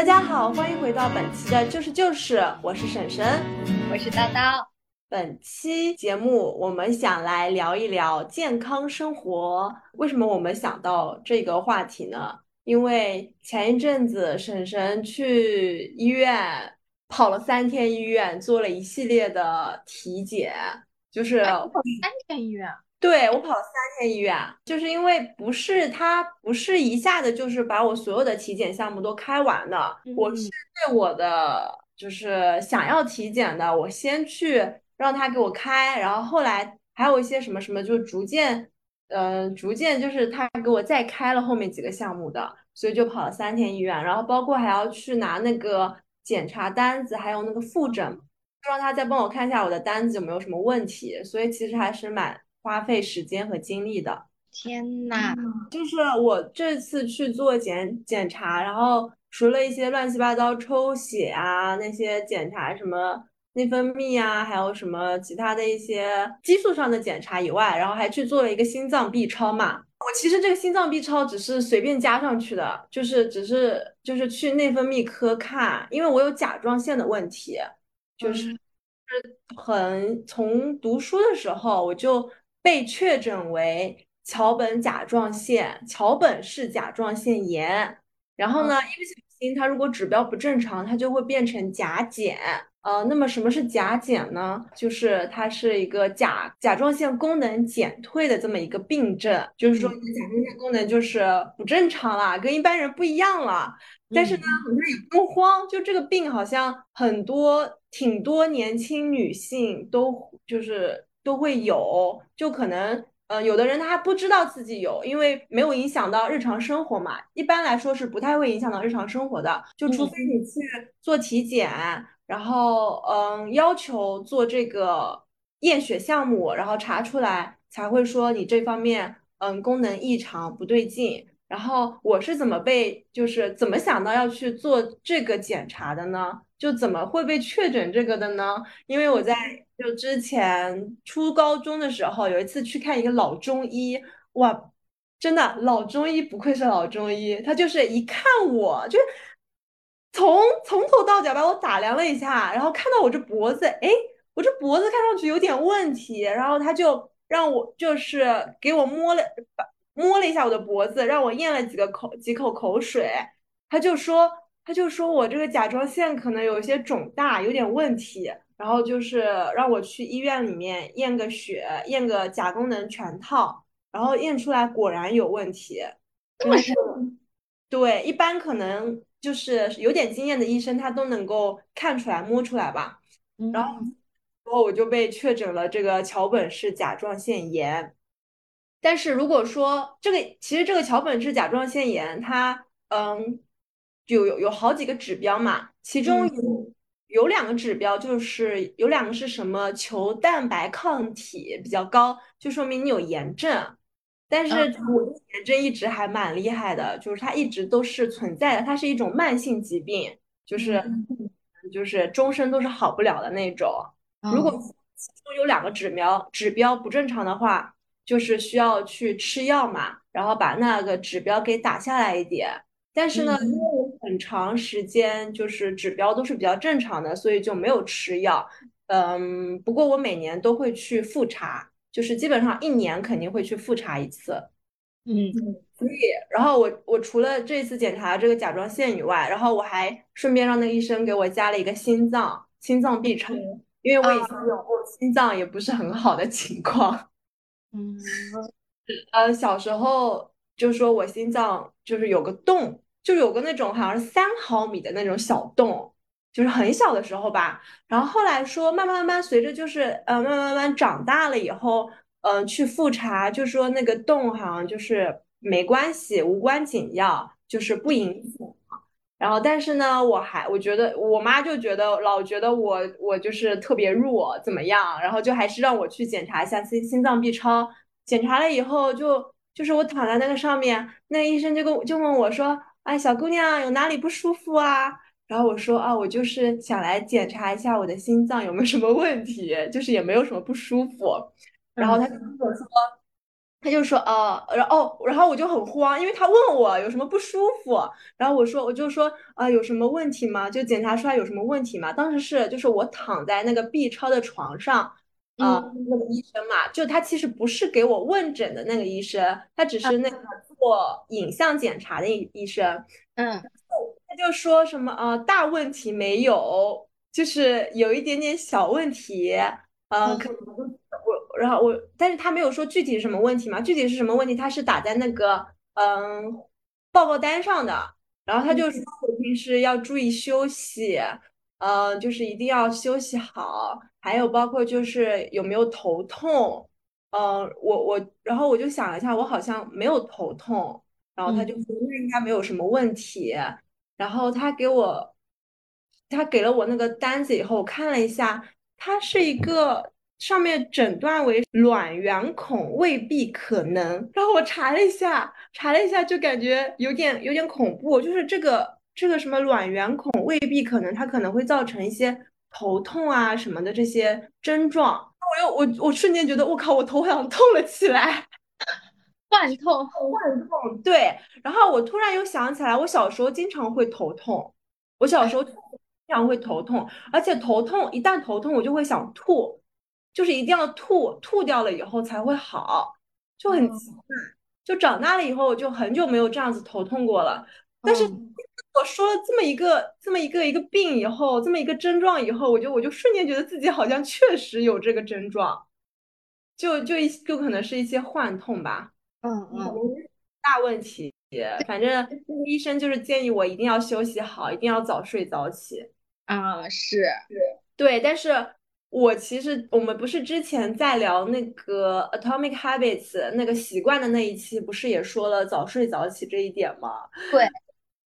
大家好，欢迎回到本期的就是就是，我是婶婶，我是叨叨。本期节目我们想来聊一聊健康生活。为什么我们想到这个话题呢？因为前一阵子婶婶去医院跑了三天医院，做了一系列的体检，就是跑三天医院。对我跑三天医院，就是因为不是他不是一下子就是把我所有的体检项目都开完的，我是对我的就是想要体检的，我先去让他给我开，然后后来还有一些什么什么，就逐渐，呃，逐渐就是他给我再开了后面几个项目的，所以就跑了三天医院，然后包括还要去拿那个检查单子，还有那个复诊，让他再帮我看一下我的单子有没有什么问题，所以其实还是蛮。花费时间和精力的，天呐，就是我这次去做检检查，然后除了一些乱七八糟抽血啊那些检查，什么内分泌啊，还有什么其他的一些激素上的检查以外，然后还去做了一个心脏 B 超嘛。我其实这个心脏 B 超只是随便加上去的，就是只是就是去内分泌科看，因为我有甲状腺的问题，就是很从读书的时候我就。被确诊为桥本甲状腺桥本氏甲状腺炎，然后呢，一不小心，它如果指标不正常，它就会变成甲减。呃，那么什么是甲减呢？就是它是一个甲甲状腺功能减退的这么一个病症，就是说你的甲状腺功能就是不正常了，跟一般人不一样了。但是呢，好像也不用慌，就这个病好像很多挺多年轻女性都就是。都会有，就可能，呃，有的人他还不知道自己有，因为没有影响到日常生活嘛。一般来说是不太会影响到日常生活的，就除非你去做体检，然后，嗯，要求做这个验血项目，然后查出来才会说你这方面，嗯，功能异常不对劲。然后我是怎么被，就是怎么想到要去做这个检查的呢？就怎么会被确诊这个的呢？因为我在就之前初高中的时候，有一次去看一个老中医，哇，真的老中医不愧是老中医，他就是一看我就从从头到脚把我打量了一下，然后看到我这脖子，哎，我这脖子看上去有点问题，然后他就让我就是给我摸了。摸了一下我的脖子，让我咽了几个口几口口水，他就说，他就说我这个甲状腺可能有一些肿大，有点问题，然后就是让我去医院里面验个血，验个甲功能全套，然后验出来果然有问题。这么是？对，一般可能就是有点经验的医生，他都能够看出来、摸出来吧。然后，然后我就被确诊了这个桥本氏甲状腺炎。但是如果说这个，其实这个桥本氏甲状腺炎，它嗯，有有有好几个指标嘛，其中有有两个指标，就是有两个是什么球蛋白抗体比较高，就说明你有炎症。但是我的炎症一直还蛮厉害的，就是它一直都是存在的，它是一种慢性疾病，就是就是终身都是好不了的那种。如果其中有两个指标指标不正常的话，就是需要去吃药嘛，然后把那个指标给打下来一点。但是呢，因为长时间就是指标都是比较正常的，所以就没有吃药。嗯，不过我每年都会去复查，就是基本上一年肯定会去复查一次。嗯，所以，然后我我除了这次检查这个甲状腺以外，然后我还顺便让那个医生给我加了一个心脏心脏 B 超，因为我以前有过心脏也不是很好的情况。嗯，呃，小时候就说我心脏就是有个洞，就有个那种好像是三毫米的那种小洞，就是很小的时候吧。然后后来说慢慢慢慢随着就是呃慢慢慢慢长大了以后，嗯，去复查就说那个洞好像就是没关系，无关紧要，就是不影响。然后，但是呢，我还我觉得我妈就觉得老觉得我我就是特别弱，怎么样？然后就还是让我去检查一下心心脏 B 超。检查了以后，就就是我躺在那个上面，那医生就跟就问我说：“哎，小姑娘有哪里不舒服啊？”然后我说：“啊，我就是想来检查一下我的心脏有没有什么问题，就是也没有什么不舒服。”然后他就跟我说：“他就说啊，然后然后我就很慌，因为他问我有什么不舒服，然后我说我就说啊、有什么问题吗？就检查出来有什么问题吗？当时是就是我躺在那个 B 超的床上。啊、嗯那个医生嘛，就他其实不是给我问诊的那个医生，他只是那个做影像检查的医医生。嗯他就说什么呃大问题没有，就是有一点点小问题，呃，嗯可能我然后我，但是他没有说具体是什么问题嘛，具体是什么问题，他是打在那个嗯报告单上的，然后他就说我平时要注意休息，呃，就是一定要休息好，还有包括就是有没有头痛，呃，我我，然后我就想了一下，我好像没有头痛，然后他就嗯说那应该没有什么问题。然后他给我，他给了我那个单子以后，我看了一下，它是一个上面诊断为卵圆孔未必可能。然后我查了一下，查了一下就感觉有点有点恐怖，就是这个这个什么卵圆孔未必可能，它可能会造成一些头痛啊什么的这些症状。我又我我瞬间觉得我靠，我头好像痛了起来。幻痛，幻痛，对。然后我突然又想起来，我小时候经常会头痛，我小时候经常会头痛，而且头痛一旦头痛，我就会想吐，就是一定要吐，吐掉了以后才会好，就很奇怪。就长大了以后，我就很久没有这样子头痛过了。但是嗯我说了这么一个这么一个一个病以后，这么一个症状以后，我就我就瞬间觉得自己好像确实有这个症状，就就一就可能是一些幻痛吧。嗯嗯大问题，反正医生就是建议我一定要休息好，一定要早睡早起。啊是，对，但是我其实我们不是之前在聊那个 Atomic Habits 那个习惯的那一期，不是也说了早睡早起这一点吗？对，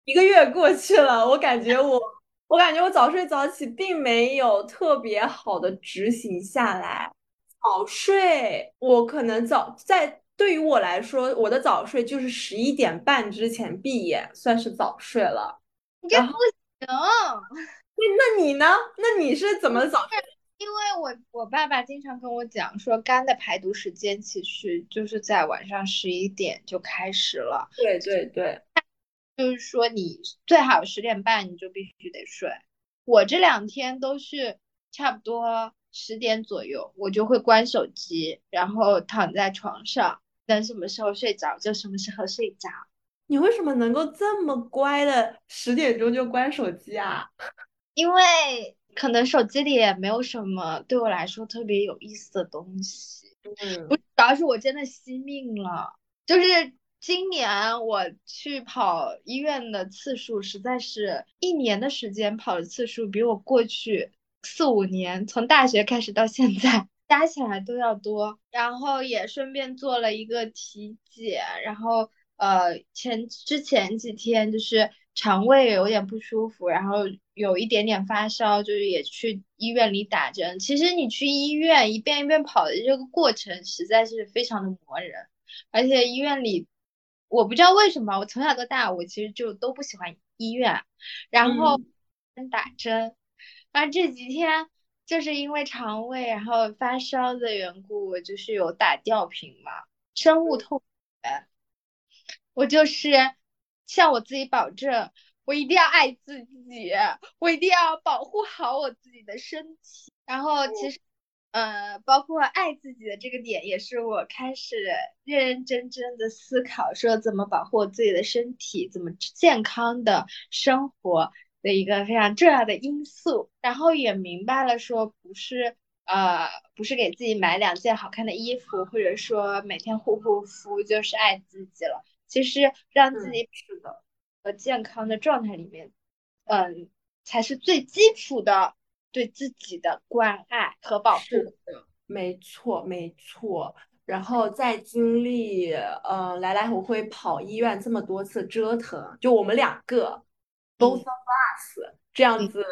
一个月过去了，我感觉我我感觉我早睡早起并没有特别好的执行下来。早睡，我可能早在对于我来说，我的早睡就是十一点半之前闭眼，算是早睡了。你这不行。那你呢？那你是怎么早睡？因为我我爸爸经常跟我讲说，肝的排毒时间其实就是在晚上十一点就开始了，对对对，就是说你最好十点半你就必须得睡。我这两天都是差不多十点左右，我就会关手机，然后躺在床上，等什么时候睡着就什么时候睡着。你为什么能够这么乖的十点钟就关手机啊？因为可能手机里也没有什么对我来说特别有意思的东西。嗯不，主要是我真的惜命了，就是今年我去跑医院的次数，实在是一年的时间跑的次数比我过去四五年从大学开始到现在加起来都要多。然后也顺便做了一个体检，然后呃前之前几天就是肠胃有点不舒服，然后有一点点发烧，就是也去医院里打针。其实你去医院一遍一遍跑的这个过程实在是非常的磨人，而且医院里我不知道为什么，我从小到大我其实就都不喜欢医院，然后打针，然后这几天。就是因为肠胃然后发烧的缘故，我就是有打吊瓶嘛，深恶痛绝。我就是向我自己保证，我一定要爱自己，我一定要保护好我自己的身体。然后其实，呃，包括爱自己的这个点，也是我开始认认真真的思考，说怎么保护我自己的身体，怎么健康的生活的一个非常重要的因素。然后也明白了，说不是。呃，不是给自己买两件好看的衣服，或者说每天护护肤，就是爱自己了。其实让自己处的，和健康的状态里面，嗯，才是最基础的对自己的关爱和保护。是的，没错没错。然后再经历呃来来回回跑医院这么多次折腾，就我们两个 both of us 这样子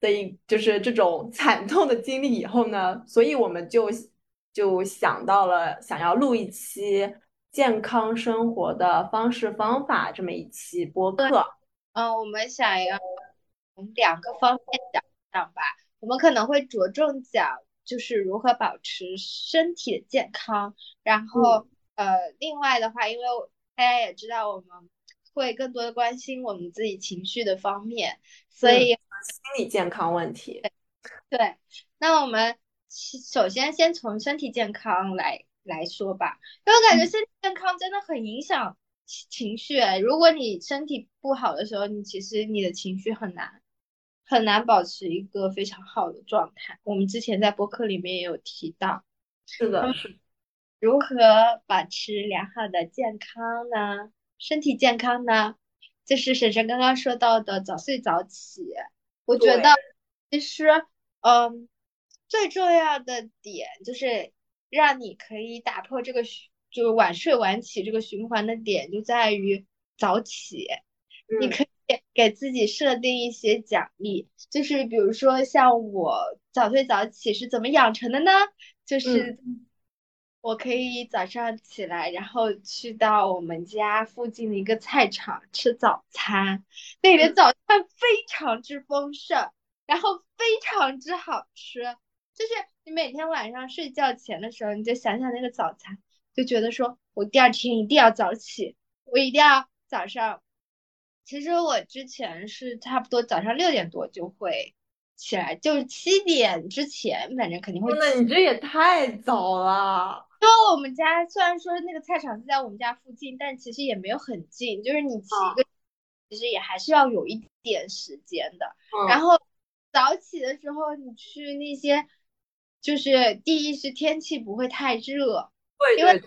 的一就是这种惨痛的经历以后呢，所以我们就就想到了想要录一期健康生活的方式方法这么一期播客。嗯，我们想要从两个方面讲讲吧。我们可能会着重讲就是如何保持身体的健康，然后呃，另外的话，因为大家也知道我们会更多的关心我们自己情绪的方面，所以心理健康问题。对，那我们首先先从身体健康来来说吧，因为我感觉身体健康真的很影响情绪。如果你身体不好的时候，你其实你的情绪很难很难保持一个非常好的状态。我们之前在播客里面也有提到，是的，是如何保持良好的健康呢？身体健康呢？就是婶婶刚刚说到的早睡早起，我觉得其实。嗯，最重要的点就是让你可以打破这个循，就是晚睡晚起这个循环的点就在于早起。你可以给自己设定一些奖励，就是比如说像我早睡早起是怎么养成的呢？就是我可以早上起来，然后去到我们家附近的一个菜场吃早餐，那里的早餐非常之丰盛。然后非常之好吃，就是你每天晚上睡觉前的时候，你就想想那个早餐，就觉得说我第二天一定要早起，我一定要早上。其实我之前是差不多早上六点多就会起来，就是七点之前，反正肯定会。那你这也太早了。因为我们家虽然说那个菜场是在我们家附近，但其实也没有很近，就是你骑个，其实也还是要有一点时间的。然后。早起的时候，你去那些，就是第一是天气不会太热，因为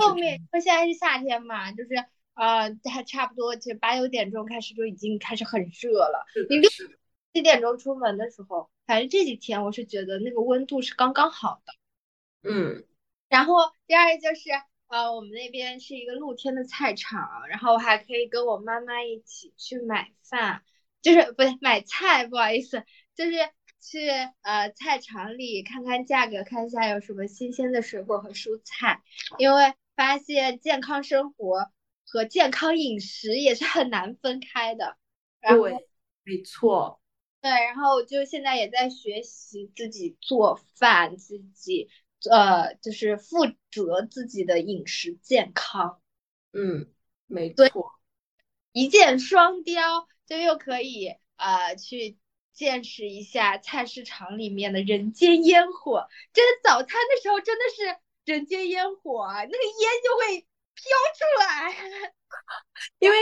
后面因为现在是夏天嘛，就是呃还差不多，就八九点钟开始就已经开始很热了。你六七点钟出门的时候，反正这几天我是觉得那个温度是刚刚好的。嗯，然后第二个就是呃我们那边是一个露天的菜场，然后我还可以跟我妈妈一起去买饭，就是不对买菜，不好意思。就是去呃菜场里看看价格，看一下有什么新鲜的水果和蔬菜，因为发现健康生活和健康饮食也是很难分开的。对，没错。对，然后就现在也在学习自己做饭，自己呃就是负责自己的饮食健康。嗯，没错。一箭双雕，就又可以呃去。见识一下菜市场里面的人间烟火，真的早餐的时候真的是人间烟火，那个烟就会飘出来。因为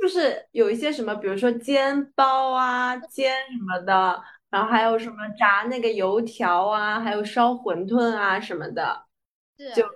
就是有一些什么，比如说煎包啊、煎什么的，然后还有什么炸那个油条啊，还有烧馄饨啊什么的，就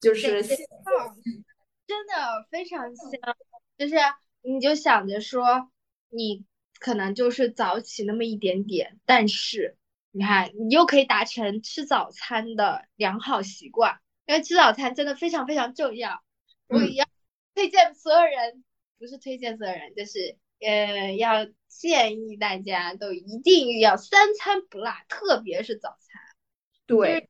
就是真的非常香。就是你就想着说你。可能就是早起那么一点点，但是你看，你又可以达成吃早餐的良好习惯，因为吃早餐真的非常非常重要。我要推荐所有人，不是推荐所有人，就是呃，要建议大家都一定要三餐不落，特别是早餐。对，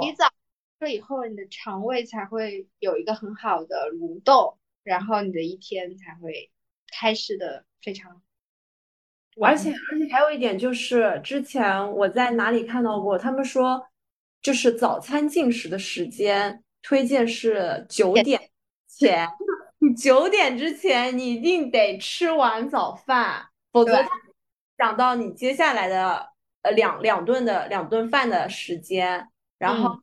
你早了以后，你的肠胃才会有一个很好的蠕动，然后你的一天才会开始的非常。而且而且还有一点就是，之前我在哪里看到过，他们说就是早餐进食的时间推荐是九点前，你九点之前你一定得吃完早饭，否则想到你接下来的呃两两顿的两顿饭的时间，然后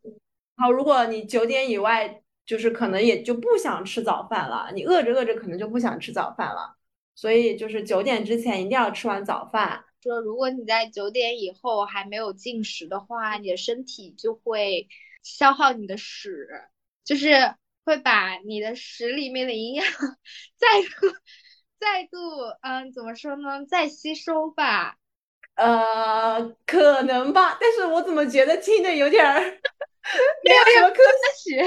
好，如果你九点以外，就是可能也就不想吃早饭了，你饿着饿着可能就不想吃早饭了。所以就是九点之前一定要吃完早饭。说如果你在九点以后还没有进食的话，你的身体就会消耗你的屎，就是会把你的屎里面的营养 再度再度嗯怎么说呢？再吸收吧。呃，可能吧。但是我怎么觉得听着有点儿 没有什么科学？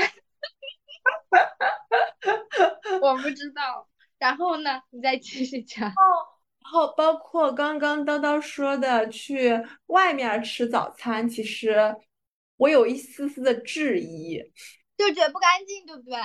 我不知道。然后呢？你再继续讲。哦，然后包括刚刚叨叨说的去外面吃早餐，其实我有一丝丝的质疑，就觉得不干净，对不对？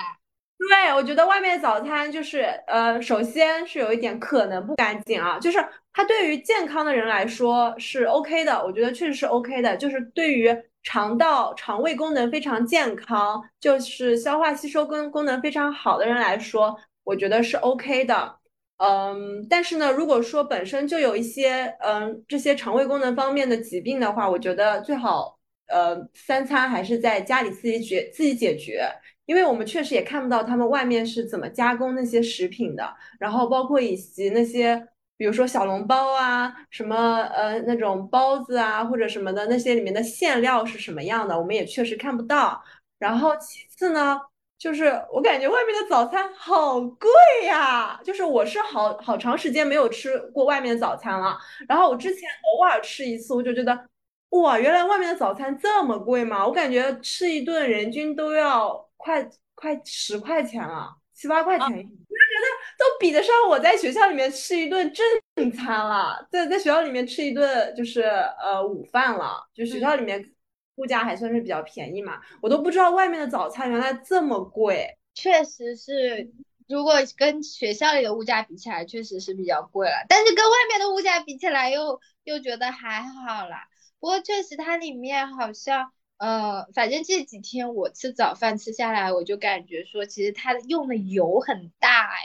对，我觉得外面早餐就是呃，首先是有一点可能不干净啊，就是它对于健康的人来说是 OK 的，我觉得确实是 OK 的，就是对于肠道、肠胃功能非常健康，就是消化吸收功功能非常好的人来说，我觉得是 OK 的。嗯，但是呢，如果说本身就有一些嗯这些肠胃功能方面的疾病的话，我觉得最好呃三餐还是在家里自己解自己解决。因为我们确实也看不到他们外面是怎么加工那些食品的，然后包括以及那些，比如说小笼包啊，什么呃那种包子啊或者什么的，那些里面的馅料是什么样的，我们也确实看不到。然后其次呢，就是我感觉外面的早餐好贵呀，就是我是好好长时间没有吃过外面的早餐了，然后我之前偶尔吃一次，我就觉得，哇，原来外面的早餐这么贵吗？我感觉吃一顿人均都要。快快十块钱了，七八块钱，我就觉得都比得上我在学校里面吃一顿正餐了。在在学校里面吃一顿就是呃午饭了，就学校里面物价还算是比较便宜嘛。我都不知道外面的早餐原来这么贵。确实是，如果跟学校里的物价比起来，确实是比较贵了。但是跟外面的物价比起来，又又觉得还好啦。不过确实它里面好像。呃，反正这几天我吃早饭吃下来，我就感觉说，其实它用的油很大哎，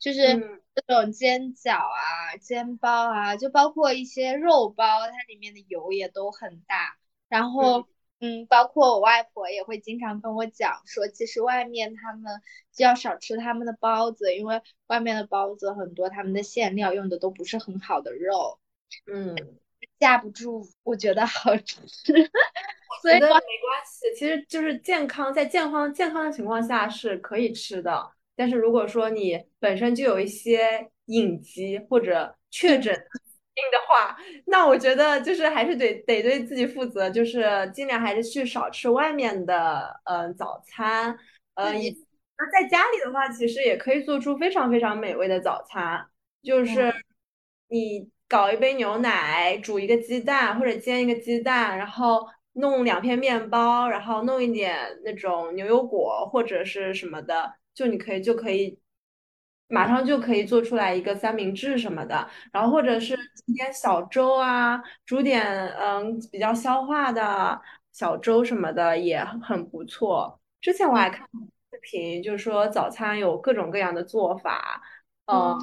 就是这种煎饺啊、煎包啊，就包括一些肉包，它里面的油也都很大。然后，嗯，包括我外婆也会经常跟我讲说，其实外面他们就要少吃他们的包子，因为外面的包子很多，他们的馅料用的都不是很好的肉，嗯，架不住，我觉得好吃。我觉得没关系，其实就是健康，在健康健康的情况下是可以吃的。但是如果说你本身就有一些隐疾或者确诊病的话，那我觉得就是还是得得对自己负责，就是尽量还是去少吃外面的嗯早餐。呃，那在家里的话，其实也可以做出非常非常美味的早餐，就是你搞一杯牛奶，煮一个鸡蛋或者煎一个鸡蛋，然后。弄两片面包，然后弄一点那种牛油果或者是什么的，就你可以就可以马上就可以做出来一个三明治什么的，然后或者是煮点小粥啊，煮点嗯比较消化的小粥什么的也很不错。之前我还看视频，就是说早餐有各种各样的做法，嗯，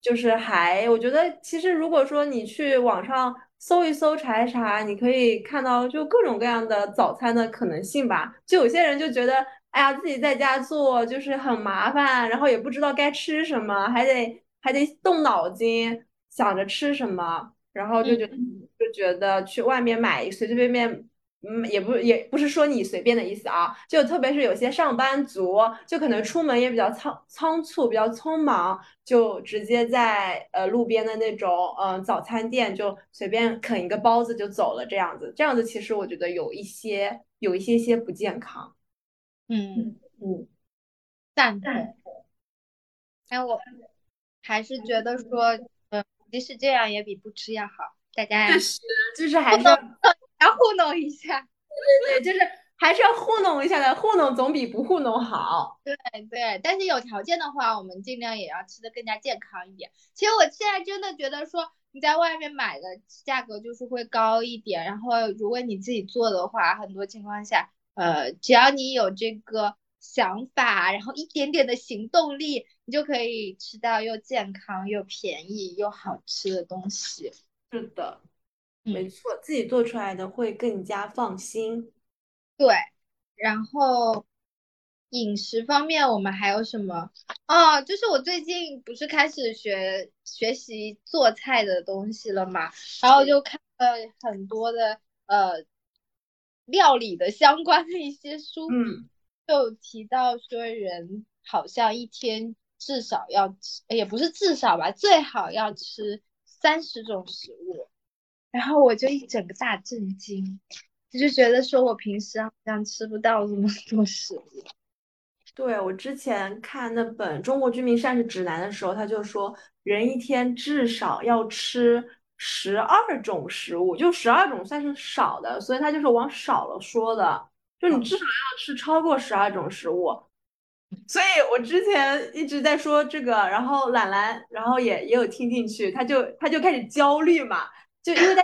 就是还我觉得其实如果说你去网上。搜一搜，查一查，你可以看到就各种各样的早餐的可能性吧。就有些人就觉得，哎呀，自己在家做就是很麻烦，然后也不知道该吃什么，还得还得动脑筋想着吃什么，然后就觉得就觉得去外面买随随便便。嗯，也不也不是说你随便的意思啊，就特别是有些上班族，就可能出门也比较仓仓促，比较匆忙，就直接在呃路边的那种嗯早餐店就随便啃一个包子就走了，这样子，这样子其实我觉得有一些有一些些不健康。嗯嗯，赞同。哎，我还是觉得说，嗯，即使这样也比不吃要好。大家确实就是还是。要糊弄一下，对对对，就是还是要糊弄一下的，糊弄总比不糊弄好。对对，但是有条件的话，我们尽量也要吃的更加健康一点。其实我现在真的觉得说，你在外面买的价格就是会高一点，然后如果你自己做的话，很多情况下，呃，只要你有这个想法，然后一点点的行动力，你就可以吃到又健康又便宜又好吃的东西。是的。没错，自己做出来的会更加放心。对，然后饮食方面我们还有什么？哦，就是我最近不是开始学学习做菜的东西了嘛，然后就看了很多的呃料理的相关的一些书，嗯，就提到说人好像一天至少要吃，也不是至少吧，最好要吃三十种食物。然后我就一整个大震惊，我就觉得说我平时好像吃不到这么多食物。对我之前看那本《中国居民膳食指南》的时候，他就说人一天至少要吃十二种食物，就十二种算是少的，所以他就是往少了说的，就你至少要吃超过十二种食物。所以我之前一直在说这个，然后懒懒，然后也也有听进去，他就他就开始焦虑嘛，就因为他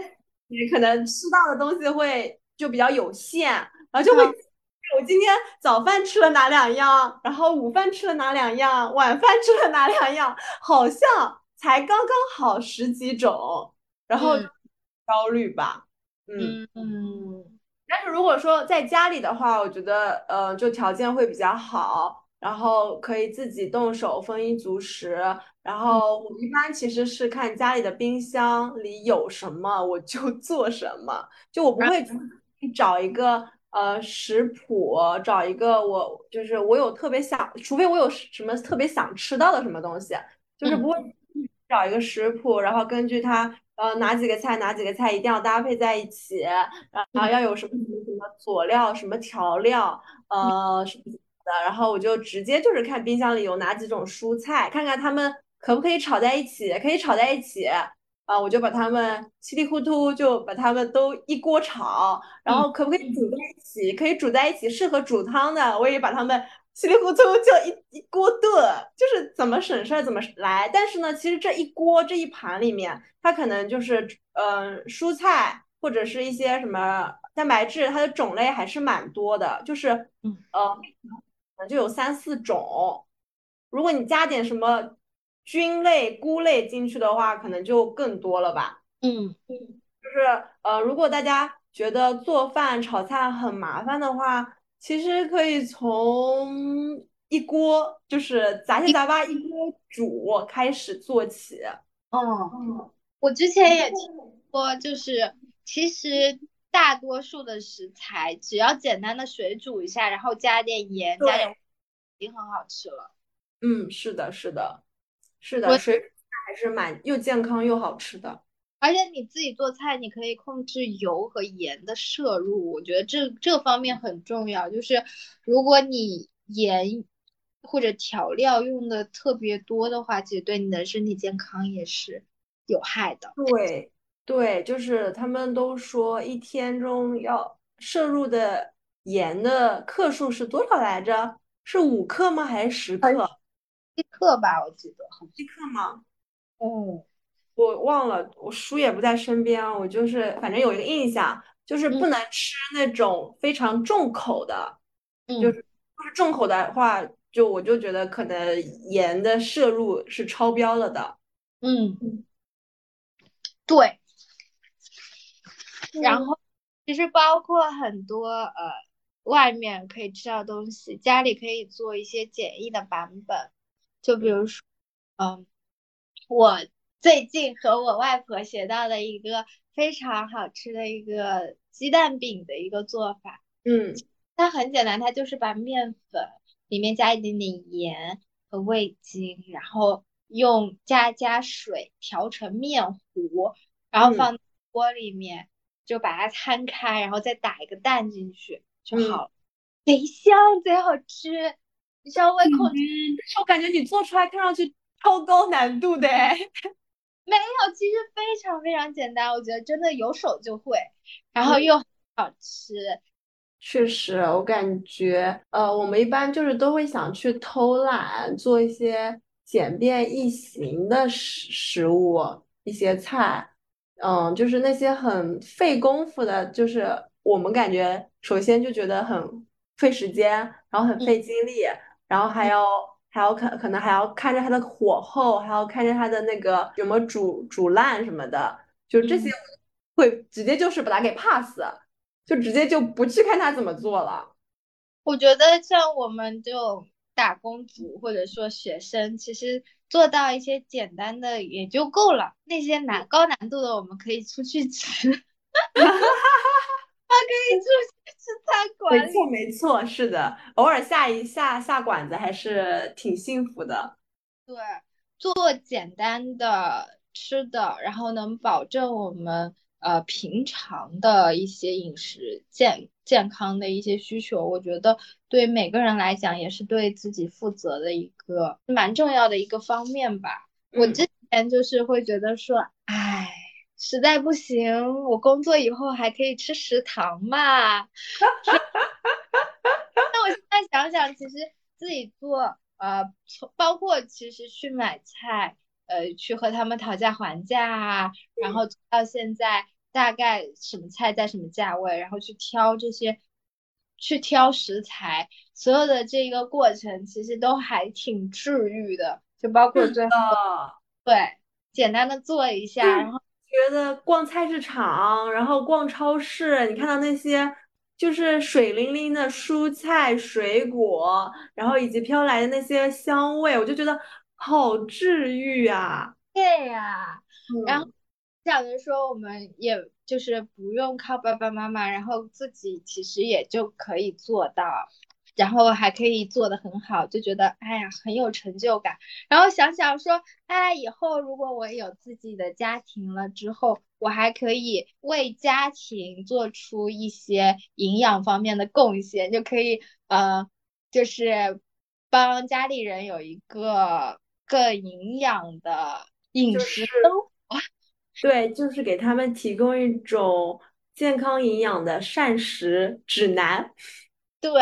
你 可能吃到的东西会就比较有限，然后就会我今天早饭吃了哪两样，然后午饭吃了哪两样，晚饭吃了哪两样，好像才刚刚好十几种，然后焦虑吧，嗯嗯。但是如果说在家里的话，我觉得呃就条件会比较好，然后可以自己动手丰衣足食。然后我一般其实是看家里的冰箱里有什么，我就做什么，就我不会找一个呃食谱，找一个我就是我有特别想，除非我有什么特别想吃到的什么东西，就是不会找一个食谱，然后根据它。呃，哪几个菜，哪几个菜一定要搭配在一起，然后要有什么什么什么佐料，什么调料，呃，什么的，然后我就直接就是看冰箱里有哪几种蔬菜，看看他们可不可以炒在一起，可以炒在一起，啊，我就把它们稀里糊涂就把它们都一锅炒，然后可不可以煮在一起，可以煮在一起，适合煮汤的，我也把它们。稀里糊涂就一一锅炖，就是怎么省事儿怎么来。但是呢，其实这一锅这一盘里面，它可能就是呃蔬菜或者是一些什么蛋白质，它的种类还是蛮多的，就是呃可能就有三四种。如果你加点什么菌类、菇类进去的话，可能就更多了吧。嗯嗯，就是呃，如果大家觉得做饭炒菜很麻烦的话。其实可以从一锅就是杂七杂八一锅煮开始做起。嗯，我之前也听说，就是其实大多数的食材只要简单的水煮一下，然后加点盐，加点已经很好吃了。嗯，是的，是的，是的，水还是蛮又健康又好吃的。而且你自己做菜，你可以控制油和盐的摄入，我觉得这这方面很重要。就是如果你盐或者调料用的特别多的话，其实对你的身体健康也是有害的。对对，就是他们都说一天中要摄入的盐的克数是多少来着？是五克吗？还是十克？一克吧，我记得。一克吗？嗯。我忘了，我书也不在身边，我就是反正有一个印象，就是不能吃那种非常重口的，就是就是重口的话，就我就觉得可能盐的摄入是超标了的。嗯，对。然后其实包括很多呃外面可以吃到东西，家里可以做一些简易的版本，就比如说，嗯，我。最近和我外婆学到的一个非常好吃的一个鸡蛋饼的一个做法，嗯，它很简单，它就是把面粉里面加一点点盐和味精，然后用加加水调成面糊，然后放锅里面，就把它摊开，然后再打一个蛋进去就好了，贼香贼好吃，你知道胃口。但是我感觉你做出来看上去超高难度的哎。没有，其实非常非常简单，我觉得真的有手就会，然后又好吃。确实，我感觉，呃，我们一般就是都会想去偷懒，做一些简便易行的食食物，一些菜，嗯，就是那些很费功夫的，就是我们感觉首先就觉得很费时间，然后很费精力，然后还要。还要看，可能还要看着它的火候，还要看着它的那个有没有煮煮烂什么的，就这些会直接就是把它给 pass，就直接就不去看它怎么做了。我觉得像我们这种打工族或者说学生，其实做到一些简单的也就够了，那些难高难度的我们可以出去吃。可以出去吃餐馆，没错没错，是的，偶尔下一下下馆子还是挺幸福的。对，做简单的吃的，然后能保证我们呃平常的一些饮食健健康的一些需求，我觉得对每个人来讲也是对自己负责的一个蛮重要的一个方面吧。我之前就是会觉得说，哎。实在不行，我工作以后还可以吃食堂嘛。那我现在想想，其实自己做，呃，从包括其实去买菜，呃，去和他们讨价还价啊，然后到现在大概什么菜在什么价位，然后去挑这些，去挑食材，所有的这个过程其实都还挺治愈的，就包括最后对简单的做一下，然后觉得逛菜市场，然后逛超市，你看到那些。就是水灵灵的蔬菜水果，然后以及飘来的那些香味，我就觉得好治愈啊！对呀，然后想着说，我们也就是不用靠爸爸妈妈，然后自己其实也就可以做到。然后还可以做的很好，就觉得哎呀很有成就感。然后想想说，哎，以后如果我有自己的家庭了之后，我还可以为家庭做出一些营养方面的贡献，就可以呃，就是帮家里人有一个更营养的饮食生活。对，就是给他们提供一种健康营养的膳食指南。对。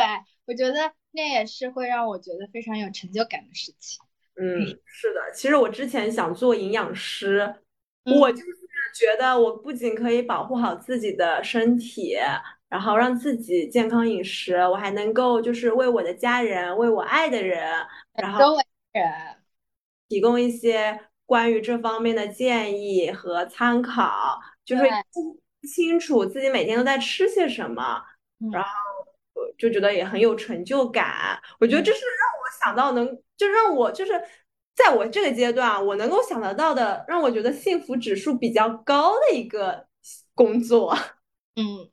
我觉得那也是会让我觉得非常有成就感的事情。嗯，是的，其实我之前想做营养师，我就是觉得我不仅可以保护好自己的身体，然后让自己健康饮食，我还能够就是为我的家人、为我爱的人，然后人提供一些关于这方面的建议和参考，就是清楚自己每天都在吃些什么，然后。就觉得也很有成就感，我觉得这是让我想到能，就让我就是在我这个阶段，我能够想得到的，让我觉得幸福指数比较高的一个工作。嗯，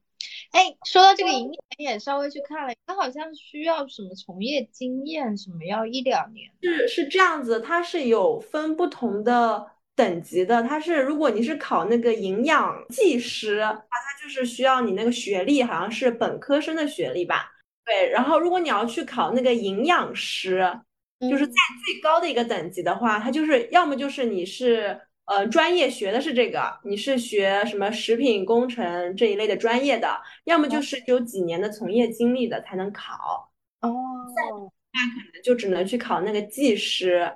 哎，说到这个营养，也稍微去看了，它好像需要什么从业经验，什么要一两年。是是这样子，它是有分不同的。等级的，它是如果你是考那个营养技师，啊，它就是需要你那个学历，好像是本科生的学历吧？对。然后如果你要去考那个营养师，就是在最高的一个等级的话，它就是要么就是你是呃专业学的是这个，你是学什么食品工程这一类的专业的，要么就是有几年的从业经历的才能考。哦。那可能就只能去考那个技师。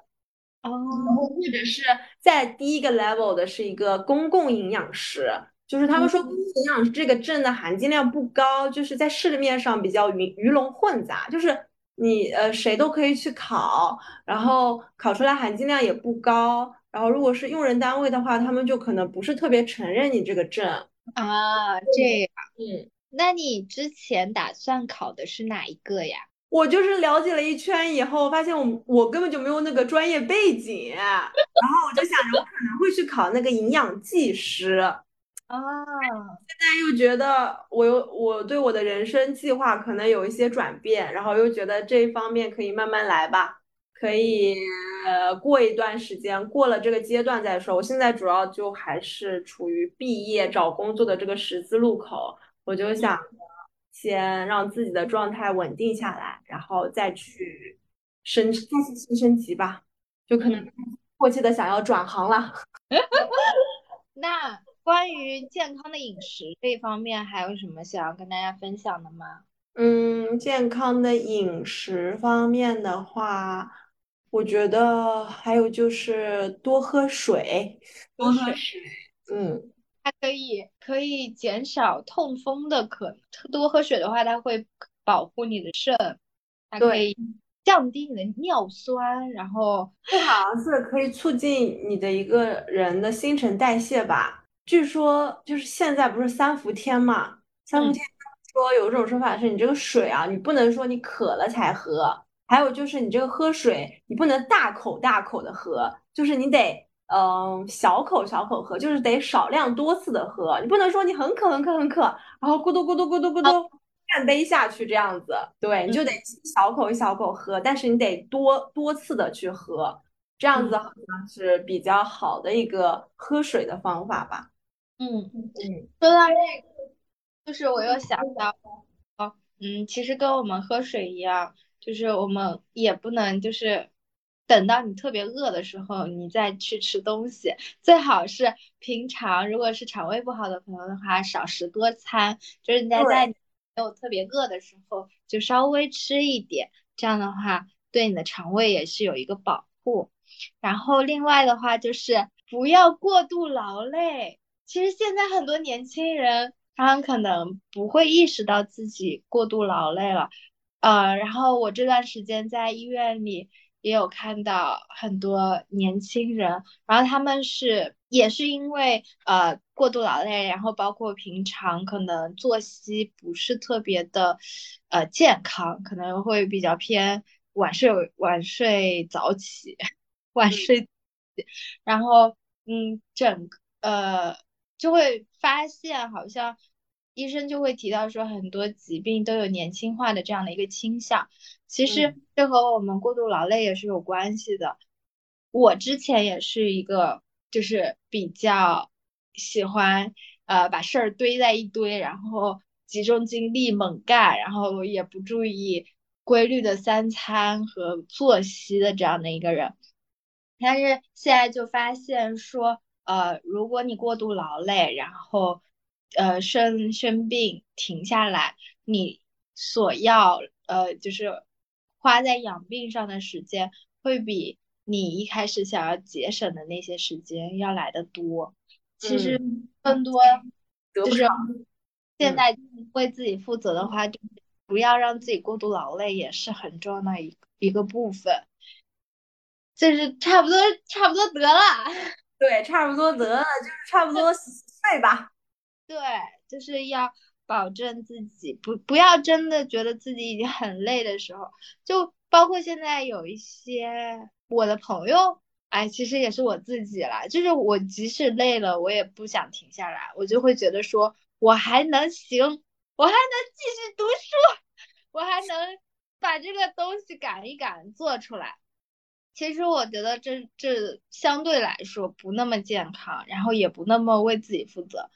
哦，或者是在第一个 level 的是一个公共营养师，就是他们说公共营养师这个证的含金量不高，就是在市面上比较鱼鱼龙混杂，就是你呃谁都可以去考，然后考出来含金量也不高，然后如果是用人单位的话，他们就可能不是特别承认你这个证啊，这样，嗯，那你之前打算考的是哪一个呀？我就是了解了一圈以后，发现我我根本就没有那个专业背景，然后我就想着我可能会去考那个营养技师啊。现在又觉得我有我对我的人生计划可能有一些转变，然后又觉得这一方面可以慢慢来吧，可以呃过一段时间，过了这个阶段再说。我现在主要就还是处于毕业找工作的这个十字路口，我就想。先让自己的状态稳定下来，然后再去升再去升升级吧，就可能迫切的想要转行了。那关于健康的饮食这方面，还有什么想要跟大家分享的吗？嗯，健康的饮食方面的话，我觉得还有就是多喝水，多喝水，嗯。它可以可以减少痛风的可能，多喝水的话，它会保护你的肾，它可以降低你的尿酸，然后这好像是可以促进你的一个人的新陈代谢吧？据说就是现在不是三伏天嘛，三伏天说有一种说法是你这个水啊，你不能说你渴了才喝，还有就是你这个喝水，你不能大口大口的喝，就是你得。嗯，小口小口喝，就是得少量多次的喝，你不能说你很渴很渴很渴，然后咕嘟咕嘟咕嘟咕嘟半杯下去这样子，对，你就得小口一小口喝，但是你得多多次的去喝，这样子好像是比较好的一个喝水的方法吧。嗯嗯，说到这个，就是我又想到，哦，嗯，其实跟我们喝水一样，就是我们也不能就是。等到你特别饿的时候，你再去吃东西，最好是平常如果是肠胃不好的朋友的话，少食多餐，就是你在在没有特别饿的时候，就稍微吃一点，这样的话对你的肠胃也是有一个保护。然后另外的话就是不要过度劳累。其实现在很多年轻人，他们可能不会意识到自己过度劳累了。呃，然后我这段时间在医院里也有看到很多年轻人，然后他们是也是因为呃过度劳累，然后包括平常可能作息不是特别的呃健康，可能会比较偏晚睡晚睡早起，晚睡，然后嗯整呃就会发现好像。医生就会提到说，很多疾病都有年轻化的这样的一个倾向。其实这和我们过度劳累也是有关系的。我之前也是一个，就是比较喜欢呃把事儿堆在一堆，然后集中精力猛干，然后也不注意规律的三餐和作息的这样的一个人。但是现在就发现说，呃，如果你过度劳累，然后呃，生生病停下来，你所要呃，就是花在养病上的时间，会比你一开始想要节省的那些时间要来的多。其实更多就是现在为自己负责的话，就不要让自己过度劳累，也是很重要的一一个部分。就是差不多，差不多得了。对，差不多得了，就是差不多睡吧。对，就是要保证自己不不要真的觉得自己已经很累的时候，就包括现在有一些我的朋友，哎，其实也是我自己啦，就是我即使累了，我也不想停下来，我就会觉得说我还能行，我还能继续读书，我还能把这个东西赶一赶做出来。其实我觉得这这相对来说不那么健康，然后也不那么为自己负责。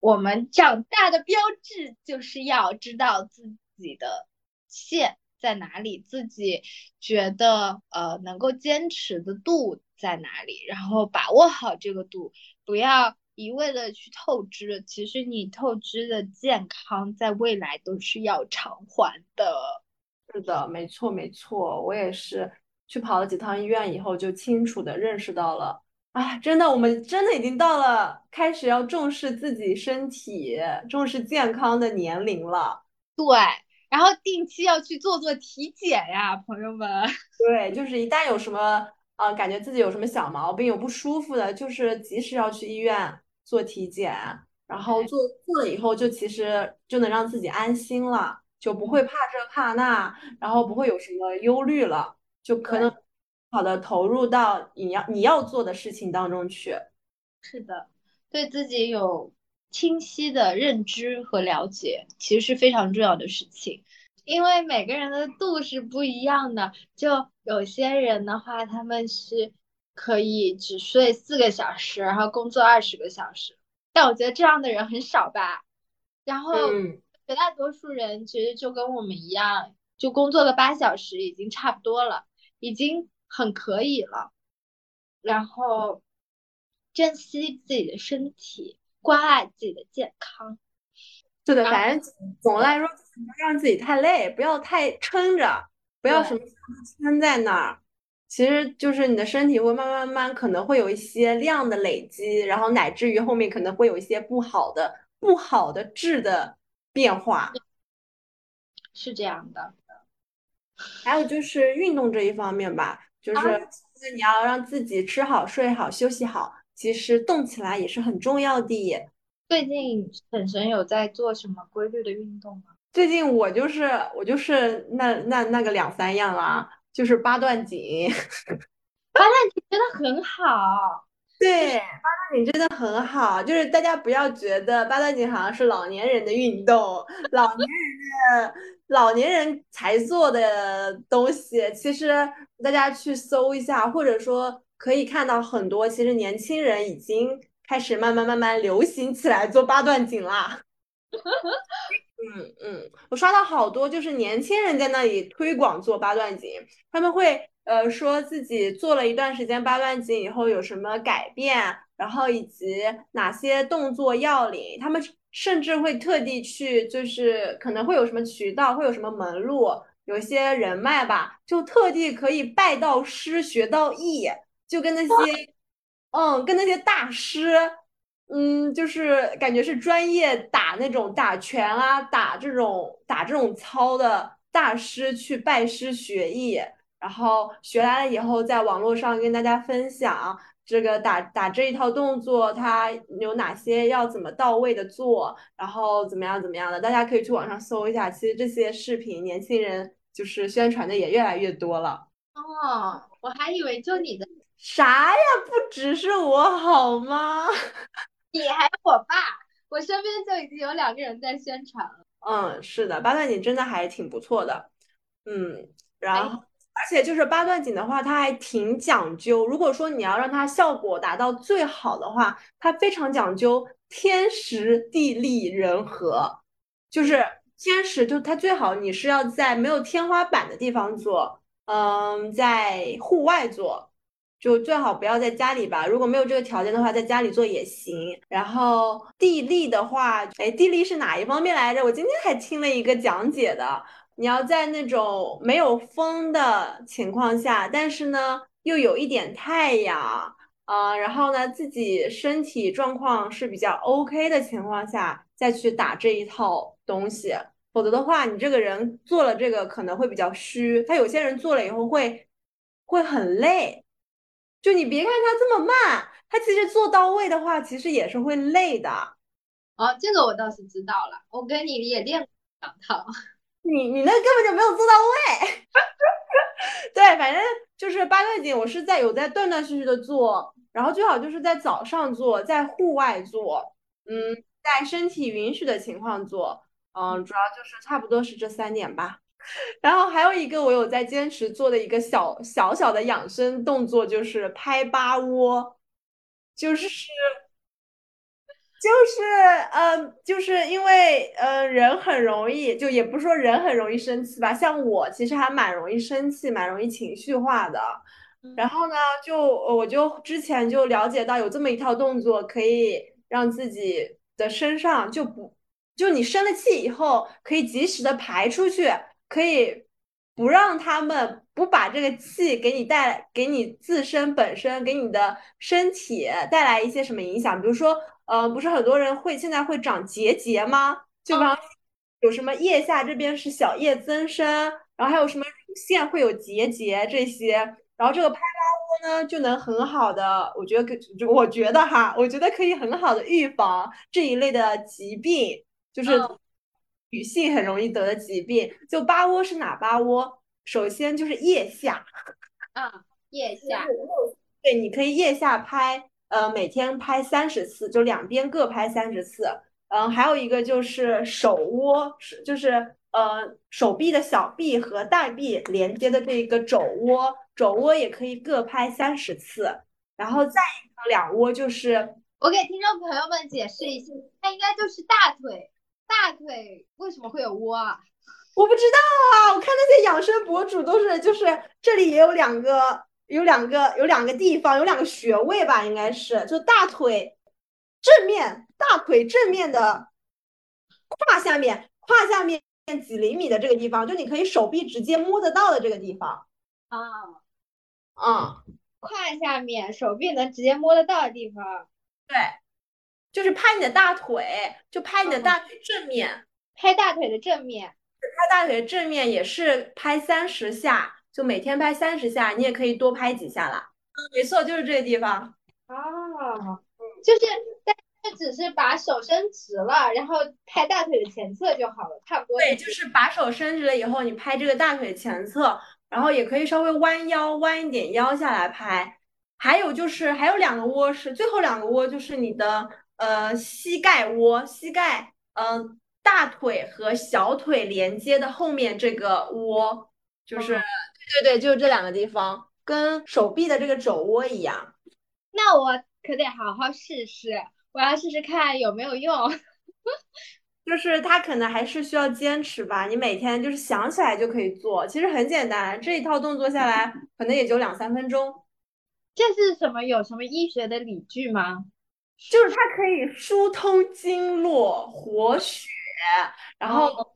我们长大的标志就是要知道自己的线在哪里，自己觉得呃能够坚持的度在哪里，然后把握好这个度，不要一味的去透支。其实你透支的健康，在未来都是要偿还的。是的，没错没错，我也是去跑了几趟医院以后，就清楚的认识到了。啊，真的，我们真的已经到了开始要重视自己身体、重视健康的年龄了。对，然后定期要去做做体检呀，朋友们。对，就是一旦有什么呃，感觉自己有什么小毛病、有不舒服的，就是及时要去医院做体检，然后做做了以后，就其实就能让自己安心了，就不会怕这怕那，然后不会有什么忧虑了，就可能。好的，投入到你要你要做的事情当中去。是的，对自己有清晰的认知和了解，其实是非常重要的事情。因为每个人的度是不一样的，就有些人的话，他们是可以只睡四个小时，然后工作二十个小时。但我觉得这样的人很少吧。然后绝大多数人其实就跟我们一样，就工作个八小时已经差不多了，已经。很可以了，然后珍惜自己的身体，关爱自己的健康。对的，反正总的来说，不要让自己太累，不要太撑着，不要什么撑在那儿。其实就是你的身体会慢慢慢慢可能会有一些量的累积，然后乃至于后面可能会有一些不好的、不好的质的变化。是这样的。还有就是运动这一方面吧。就是你要让自己吃好、睡好、休息好，其实动起来也是很重要的。最近婶婶有在做什么规律的运动吗？最近我就是我就是那那那个两三样啊，就是八段锦。八段锦真的很好。对，八段锦真的很好。就是大家不要觉得八段锦好像是老年人的运动，老年人的。老年人才做的东西，其实大家去搜一下，或者说可以看到很多，其实年轻人已经开始慢慢慢慢流行起来做八段锦啦。嗯嗯，我刷到好多就是年轻人在那里推广做八段锦，他们会呃说自己做了一段时间八段锦以后有什么改变，然后以及哪些动作要领，他们。甚至会特地去，就是可能会有什么渠道，会有什么门路，有一些人脉吧，就特地可以拜到师学到艺，就跟那些，嗯，跟那些大师，嗯，就是感觉是专业打那种打拳啊，打这种打这种操的大师去拜师学艺，然后学来了以后，在网络上跟大家分享。这个打打这一套动作，它有哪些要怎么到位的做，然后怎么样怎么样的，大家可以去网上搜一下。其实这些视频，年轻人就是宣传的也越来越多了。哦，我还以为就你的 啥呀？不只是我好吗？你还有我爸，我身边就已经有两个人在宣传了。嗯，是的，八段锦真的还挺不错的。嗯，然后。而且就是八段锦的话，它还挺讲究。如果说你要让它效果达到最好的话，它非常讲究天时地利人和。就是天时，就它最好你是要在没有天花板的地方做，嗯，在户外做，就最好不要在家里吧。如果没有这个条件的话，在家里做也行。然后地利的话，哎，地利是哪一方面来着？我今天还听了一个讲解的。你要在那种没有风的情况下，但是呢又有一点太阳，啊，然后呢自己身体状况是比较 OK 的情况下，再去打这一套东西，否则的话，你这个人做了这个可能会比较虚。他有些人做了以后会会很累，就你别看他这么慢，他其实做到位的话，其实也是会累的。哦，这个我倒是知道了，我跟你也练两套。你你那根本就没有做到位，对，反正就是八段锦，我是在有在断断续续的做，然后最好就是在早上做，在户外做，嗯，在身体允许的情况做，嗯，主要就是差不多是这三点吧。然后还有一个我有在坚持做的一个小小小的养生动作，就是拍八窝，就是。就是，嗯，就是因为，嗯，人很容易，就也不是说人很容易生气吧。像我其实还蛮容易生气，蛮容易情绪化的。然后呢，就我就之前就了解到有这么一套动作，可以让自己的身上就不，就你生了气以后，可以及时的排出去，可以不让他们不把这个气给你带来，给你自身本身，给你的身体带来一些什么影响，比如说。呃，不是很多人会现在会长结节吗？就比方有什么腋下这边是小叶增生，然后还有什么乳腺会有结节这些，然后这个拍八窝呢就能很好的，我觉得就我觉得哈，我觉得可以很好的预防这一类的疾病，就是女性很容易得的疾病。就八窝是哪八窝？首先就是腋下，啊，腋下，对，你可以腋下拍。呃，每天拍三十次，就两边各拍三十次。嗯，还有一个就是手窝，是就是呃手臂的小臂和大臂连接的这个肘窝，肘窝也可以各拍三十次。然后再一个两窝就是，我给听众朋友们解释一下，它应该就是大腿，大腿为什么会有窝啊？我不知道啊，我看那些养生博主都是，就是这里也有两个。有两个，有两个地方，有两个穴位吧，应该是就大腿正面，大腿正面的胯下面，胯下面几厘米的这个地方，就你可以手臂直接摸得到的这个地方。啊，嗯，胯下面手臂能直接摸得到的地方。对，就是拍你的大腿，就拍你的大腿正面，拍大腿的正面，拍大腿正面也是拍三十下。就每天拍三十下，你也可以多拍几下啦。嗯，没错，就是这个地方。啊，就是，但是只是把手伸直了，然后拍大腿的前侧就好了，差不多。对，就是把手伸直了以后，你拍这个大腿前侧，然后也可以稍微弯腰，弯一点腰下来拍。还有就是还有两个窝是最后两个窝，就是你的呃膝盖窝，膝盖嗯大腿和小腿连接的后面这个窝，就是。对对，就是这两个地方，跟手臂的这个肘窝一样。那我可得好好试试，我要试试看有没有用。就是它可能还是需要坚持吧，你每天就是想起来就可以做，其实很简单，这一套动作下来可能也就两三分钟。这是什么？有什么医学的理据吗？就是它可以疏通经络、活血，然后会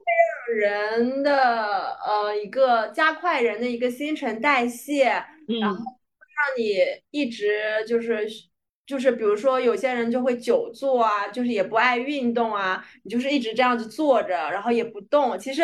让人的呃一个加快人的一个新陈代谢，然后嗯。让你一直就是就是比如说有些人就会久坐啊，就是也不爱运动啊，你就是一直这样子坐着，然后也不动。其实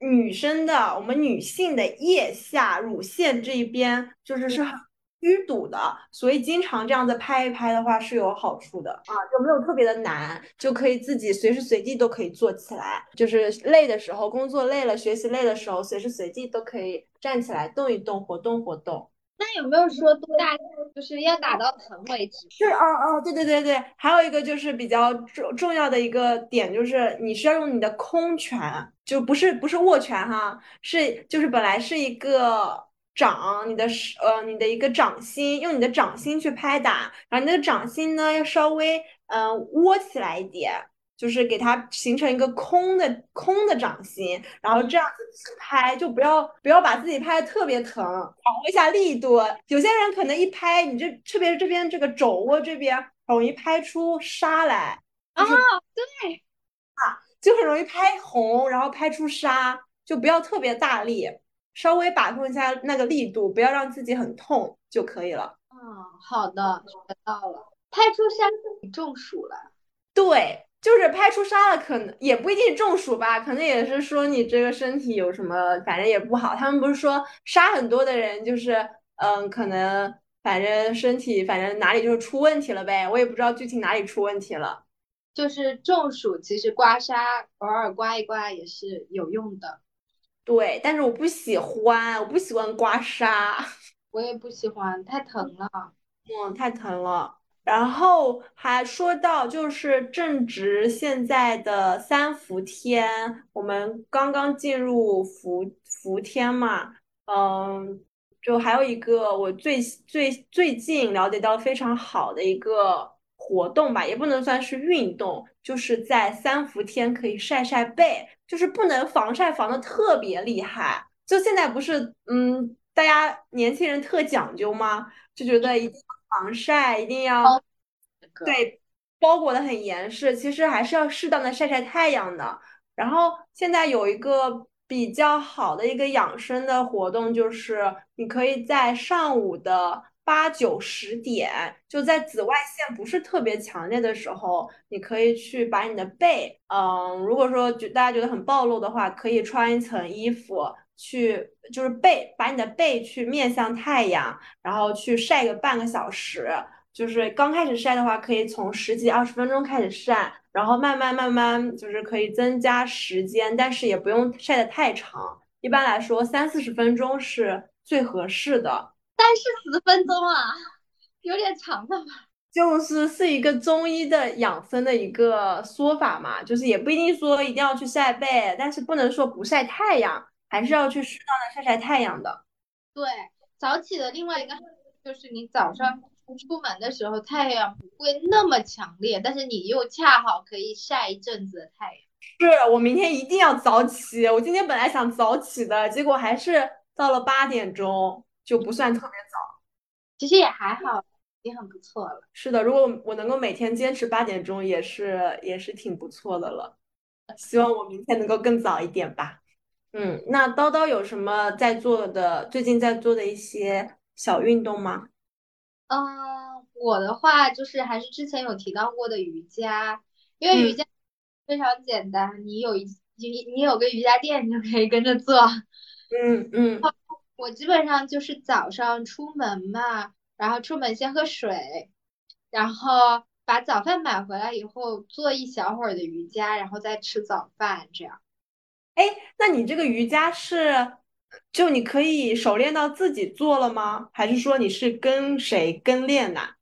女生的我们女性的腋下乳腺这一边就是是很淤堵的，所以经常这样子拍一拍的话是有好处的啊，就没有特别的难，就可以自己随时随地都可以做起来。就是累的时候，工作累了，学习累的时候，随时随地都可以站起来动一动，活动活动。那有没有说多大就是要打到疼为止？是哦哦，对对对对，还有一个就是比较重重要的一个点，就是你是要用你的空拳，就不是不是握拳哈，是就是本来是一个掌，你的是呃你的一个掌心，用你的掌心去拍打，然后你的掌心呢要稍微嗯、呃窝起来一点，就是给它形成一个空的空的掌心，然后这样子去拍，就不要不要把自己拍的特别疼，掌握一下力度。有些人可能一拍，你这特别是这边这个肘窝这边容易拍出痧来，啊，对，啊就很容易拍红，然后拍出痧，就不要特别大力，稍微把控一下那个力度，不要让自己很痛就可以了。嗯，好的，学到了。拍出痧是你中暑了。对，就是拍出痧了，可能也不一定中暑吧，可能也是说你这个身体有什么，反正也不好。他们不是说杀很多的人，就是嗯，可能反正身体反正哪里就是出问题了呗，我也不知道具体哪里出问题了。就是中暑，其实刮痧偶尔刮一刮也是有用的。对，但是我不喜欢，我不喜欢刮痧，我也不喜欢，太疼了。嗯，太疼了。然后还说到，就是正值现在的三伏天，我们刚刚进入伏伏天嘛，嗯，就还有一个我最最最近了解到非常好的一个活动吧，也不能算是运动，就是在三伏天可以晒晒背，就是不能防晒防的特别厉害。就现在不是，嗯，大家年轻人特讲究吗？就觉得一定要防晒，一定要这个对包裹的很严实，其实还是要适当的晒晒太阳的。然后现在有一个比较好的一个养生的活动，就是你可以在上午的八九十点，就在紫外线不是特别强烈的时候，你可以去把你的背，嗯，如果说觉大家觉得很暴露的话，可以穿一层衣服去，就是背，把你的背去面向太阳，然后去晒个半个小时。就是刚开始晒的话，可以从十几二十分钟开始晒，然后慢慢慢慢就是可以增加时间，但是也不用晒得太长。一般来说，三四十分钟是最合适的。十分钟啊，有点长了吧？就是是一个中医的养生的一个说法嘛，就是也不一定说一定要去晒背，但是不能说不晒太阳，还是要去适当的晒晒太阳的。对，早起的另外一个就是你早上出门的时候太阳不会那么强烈，但是你又恰好可以晒一阵子的太阳。是我明天一定要早起，我今天本来想早起的，结果还是到了八点钟，就不算特别早。其实也还好，已经很不错了。是的，如果我能够每天坚持八点钟，也是也是挺不错的了。希望我明天能够更早一点吧。嗯，那叨叨有什么在做的，最近在做的一些小运动吗？嗯，我的话就是还是之前有提到过的瑜伽，因为瑜嗯伽非常简单，你有一你你有个瑜伽垫，你就可以跟着做。嗯嗯我基本上就是早上出门嘛，然后出门先喝水，然后把早饭买回来以后做一小会儿的瑜伽，然后再吃早饭，这样。哎，那你这个瑜伽是，就你可以熟练到自己做了吗？还是说你是跟谁跟练呐？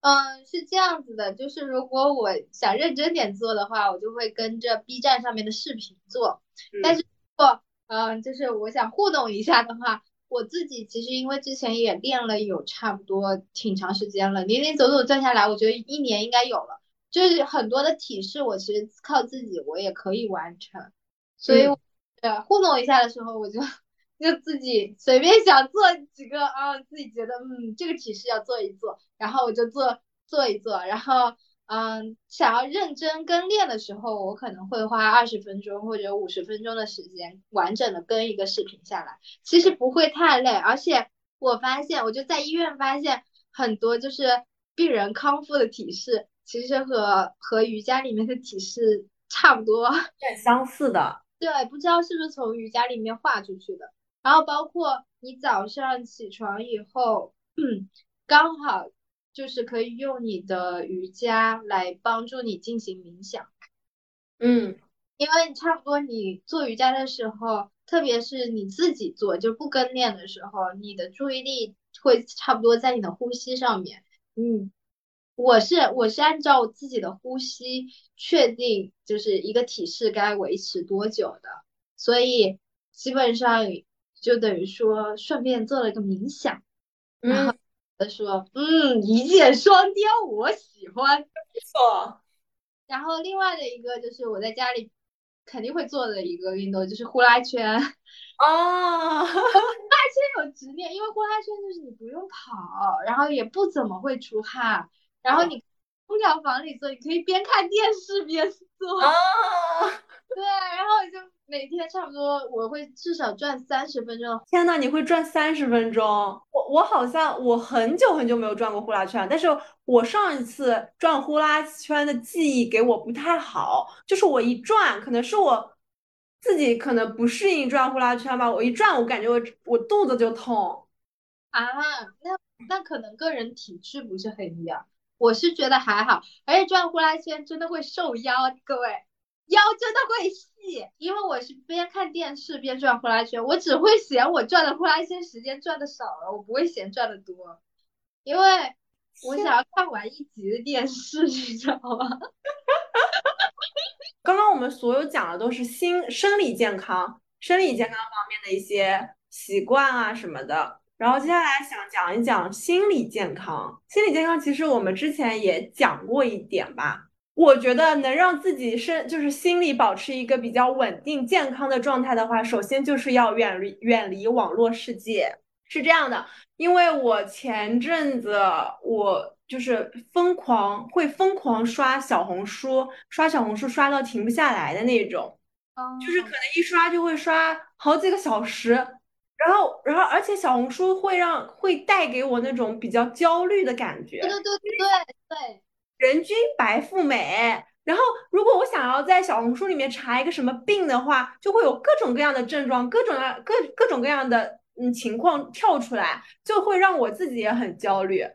嗯，是这样子的，就是如果我想认真点做的话，我就会跟着 B 站上面的视频做。但嗯是如果嗯，就是我想互动一下的话，我自己其实因为之前也练了有差不多挺长时间了，零零总总算下来，我觉得一年应该有了。就是很多的体式，我其实靠自己我也可以完成，所以呃糊弄一下的时候，我就就自己随便想做几个啊，自己觉得嗯这个体式要做一做，然后我就做做一做，然后嗯，想要认真跟练的时候，我可能会花二十分钟或者五十分钟的时间，完整的跟一个视频下来，其实不会太累。而且我发现，我就在医院发现很多就是病人康复的体式，其实和和瑜伽里面的体式差不多，很相似的。对，不知道是不是从瑜伽里面画出去的。然后包括你早上起床以后，嗯，刚好。就是可以用你的瑜伽来帮助你进行冥想，嗯，因为差不多你做瑜伽的时候，特别是你自己做就不跟练的时候，你的注意力会差不多在你的呼吸上面。嗯，我是我是按照自己的呼吸确定就是一个体式该维持多久的，所以基本上就等于说顺便做了一个冥想，然后。他说：“嗯，一箭双雕，我喜欢。”没错。然后另外的一个就是我在家里肯定会做的一个运动，就是呼啦圈。哦，呼啦圈有执念，因为呼啦圈就是你不用跑，然后也不怎么会出汗，然后你空调房里做，你可以边看电视边做。哦。对，然后就每天差不多我会至少转三十分钟。天呐，你会转三十分钟？我我好像我很久很久没有转过呼啦圈，但是我上一次转呼啦圈的记忆给我不太好，就是我一转，可能是我自己可能不适应转呼啦圈吧，我一转我感觉我我肚子就痛。啊，那那可能个人体质不是很一样，我是觉得还好，而且转呼啦圈真的会瘦腰，各位。腰真的会细，因为我是边看电视边转呼啦圈，我只会嫌我转的呼啦圈时间转的少了，我不会嫌转的多，因为我想要看完一集的电视，你知道吗？刚刚我们所有讲的都是心生理健康、生理健康方面的一些习惯啊什么的，然后接下来想讲一讲心理健康。心理健康其实我们之前也讲过一点吧。我觉得能让自己身就是心理保持一个比较稳定健康的状态的话，首先就是要远离远离网络世界。是这样的，因为我前阵子我就是疯狂会疯狂刷小红书，刷小红书刷到停不下来的那种，就是可能一刷就会刷好几个小时，然后然后而且小红书会让会带给我那种比较焦虑的感觉。对对对对对。人均白富美，然后如果我想要在小红书里面查一个什么病的话，就会有各种各样的症状，各种各各种各样的嗯情况跳出来，就会让我自己也很焦虑。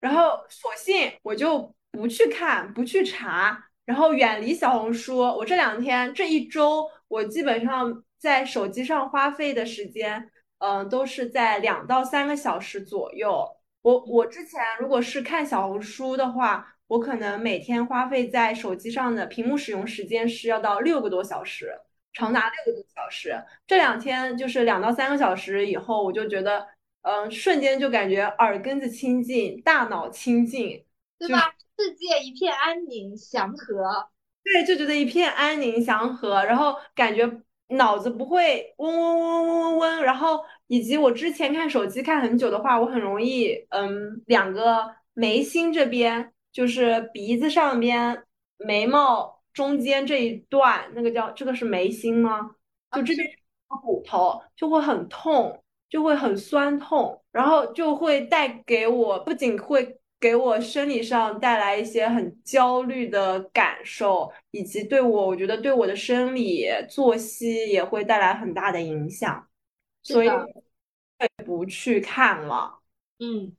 然后索性我就不去看，不去查，然后远离小红书。我这两天这一周，我基本上在手机上花费的时间，嗯，都是在两到三个小时左右。我我之前如果是看小红书的话。我可能每天花费在手机上的屏幕使用时间是要到六个多小时，长达六个多小时。这两天就是两到三个小时以后，我就觉得，嗯，瞬间就感觉耳根子清净，大脑清净，对吧？世界一片安宁祥和。对，就觉得一片安宁祥和，然后感觉脑子不会嗡嗡嗡嗡嗡嗡，然后以及我之前看手机看很久的话，我很容易，嗯，两个眉心这边。就是鼻子上边、眉毛中间这一段，那个叫这个是眉心吗？就这边骨头就会很痛，就会很酸痛，然后就会带给我，不仅会给我生理上带来一些很焦虑的感受，以及对我，我觉得对我的生理作息也会带来很大的影响，所以不去看了。嗯。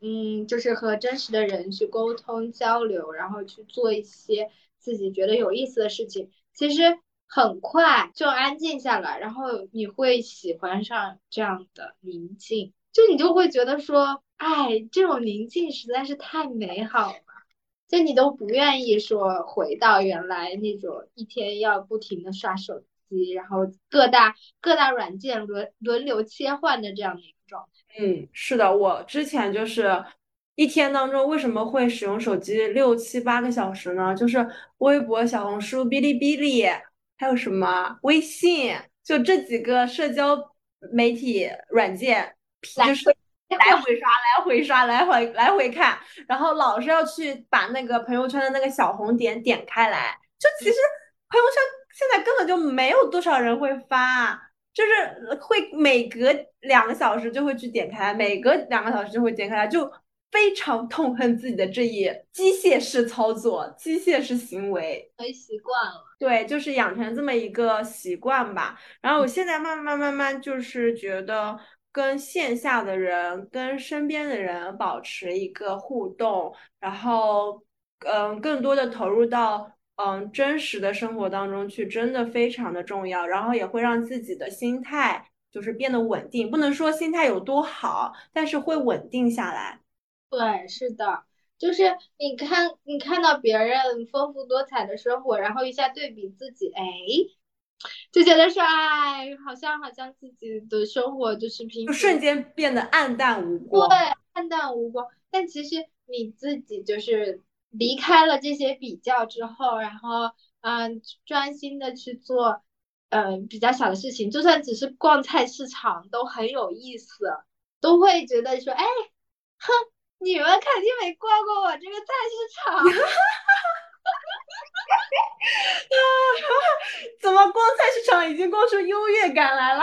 嗯，就是和真实的人去沟通交流，然后去做一些自己觉得有意思的事情，其实很快就安静下来，然后你会喜欢上这样的宁静，就你就会觉得说，哎，这种宁静实在是太美好了，就你都不愿意说回到原来那种一天要不停的刷手机，然后各大各大软件轮轮流切换的这样的一个状态。嗯，是的，我之前就是一天当中为什么会使用手机六七八个小时呢？就是微博、小红书、哔哩哔哩，还有什么微信，就这几个社交媒体软件，就是来回刷，来回刷，来回来回看，然后老是要去把那个朋友圈的那个小红点点开来。就其实朋友圈现在根本就没有多少人会发，就是会每隔两个小时就会去点开，每隔两个小时就会点开，就非常痛恨自己的这一机械式操作、机械式行为，没习惯了。对，就是养成这么一个习惯吧。然后我现在慢慢慢慢就是觉得。跟线下的人、跟身边的人保持一个互动，然后，嗯，更多的投入到嗯真实的生活当中去，真的非常的重要。然后也会让自己的心态就是变得稳定，不能说心态有多好，但是会稳定下来。对，是的，就是你看，你看到别人丰富多彩的生活，然后一下对比自己，哎。就觉得说，哎，好像好像自己的生活就是平，就瞬间变得暗淡无光。对，暗淡无光。但其实你自己就是离开了这些比较之后，然后嗯，专心的去做嗯比较小的事情，就算只是逛菜市场都很有意思，都会觉得说，哎，哼，你们肯定没逛过我这个菜市场。怎么逛菜市场已经逛出优越感来了？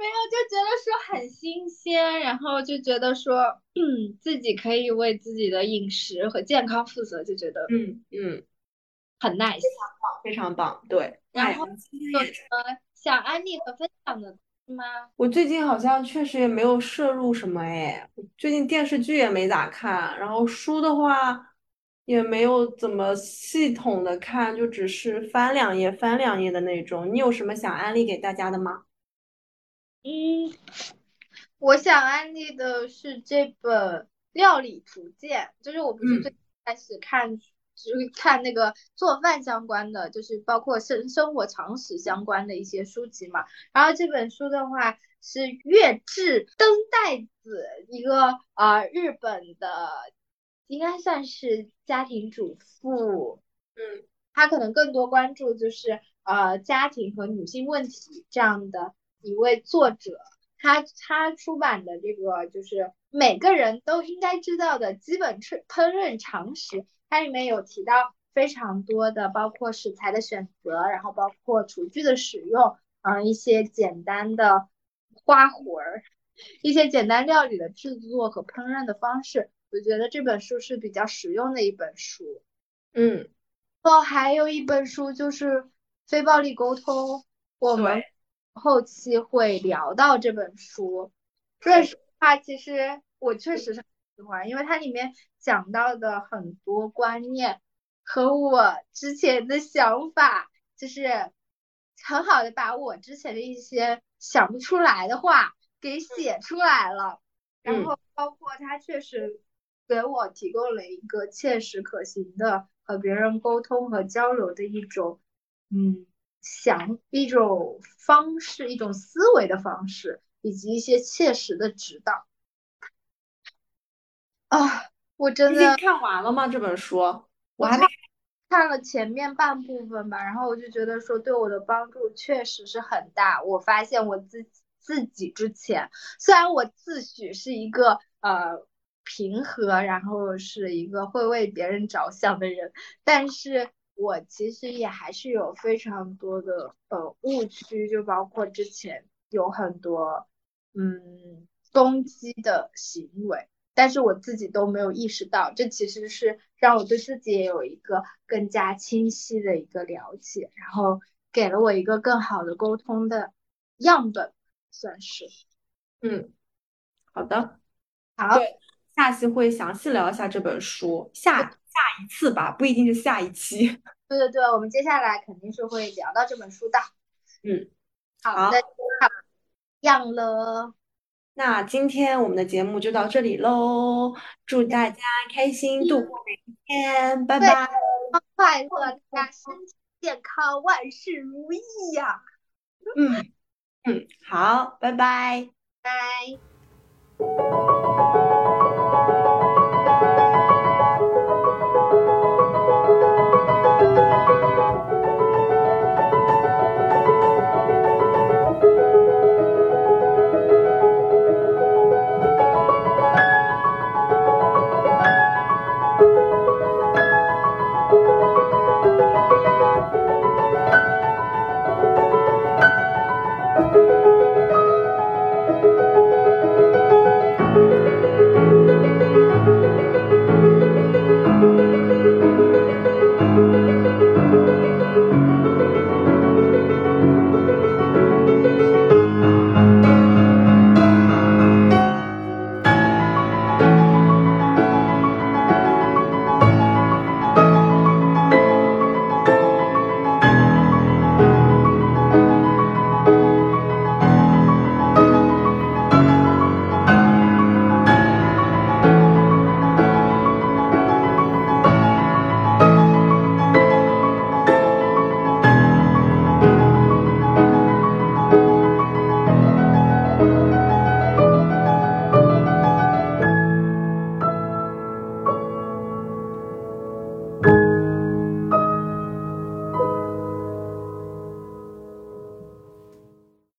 没有，就觉得说很新鲜，然后就觉得说，嗯，自己可以为自己的饮食和健康负责，就觉得，嗯嗯，很 nice，非常棒，非常棒，对。然后有什么想安利和分享的吗？我最近好像确实也没有摄入什么哎，最近电视剧也没咋看，然后书的话。也没有怎么系统的看，就只是翻两页翻两页的那种。你有什么想安利给大家的吗？嗯，我想安利的是这本《料理图鉴》，就是我不是最开始看，就是看那个做饭相关的，就是包括生生活常识相关的一些书籍嘛。然后这本书的话是月志登代子，一个啊日本的。应该算是家庭主妇，嗯，她可能更多关注就是呃家庭和女性问题这样的一位作者，他他出版的这个就是每个人都应该知道的基本烹烹饪常识，它里面有提到非常多的，包括食材的选择，然后包括厨具的使用，嗯，一些简单的花活儿，一些简单料理的制作和烹饪的方式。我觉得这本书是比较实用的一本书，嗯，哦，还有一本书就是非暴力沟通，我们后期会聊到这本书。这本书的话，其实我确实是很喜欢，因为它里面讲到的很多观念和我之前的想法，就是很好的把我之前的一些想不出来的话给写出来了，然后包括它确实。给我提供了一个切实可行的和别人沟通和交流的一种，嗯，想一种方式，一种思维的方式，以及一些切实的指导。啊，我真的看完了吗？这本书我还没看了前面半部分吧，然后我就觉得说对我的帮助确实是很大。我发现我自己自己之前，虽然我自诩是一个呃。平和，然后是一个会为别人着想的人，但是我其实也还是有非常多的呃误区，就包括之前有很多嗯攻击的行为，但是我自己都没有意识到，这其实是让我对自己也有一个更加清晰的一个了解，然后给了我一个更好的沟通的样本，算是，嗯，好的，好。下期会详细聊一下这本书，下下一次吧，不一定是下一期。对对对，我们接下来肯定是会聊到这本书的。嗯，好的，样了。那今天我们的节目就到这里喽，祝大家开心度过每一天，拜拜，快乐，大家身体健康，万事如意呀。嗯嗯，好，拜拜，拜。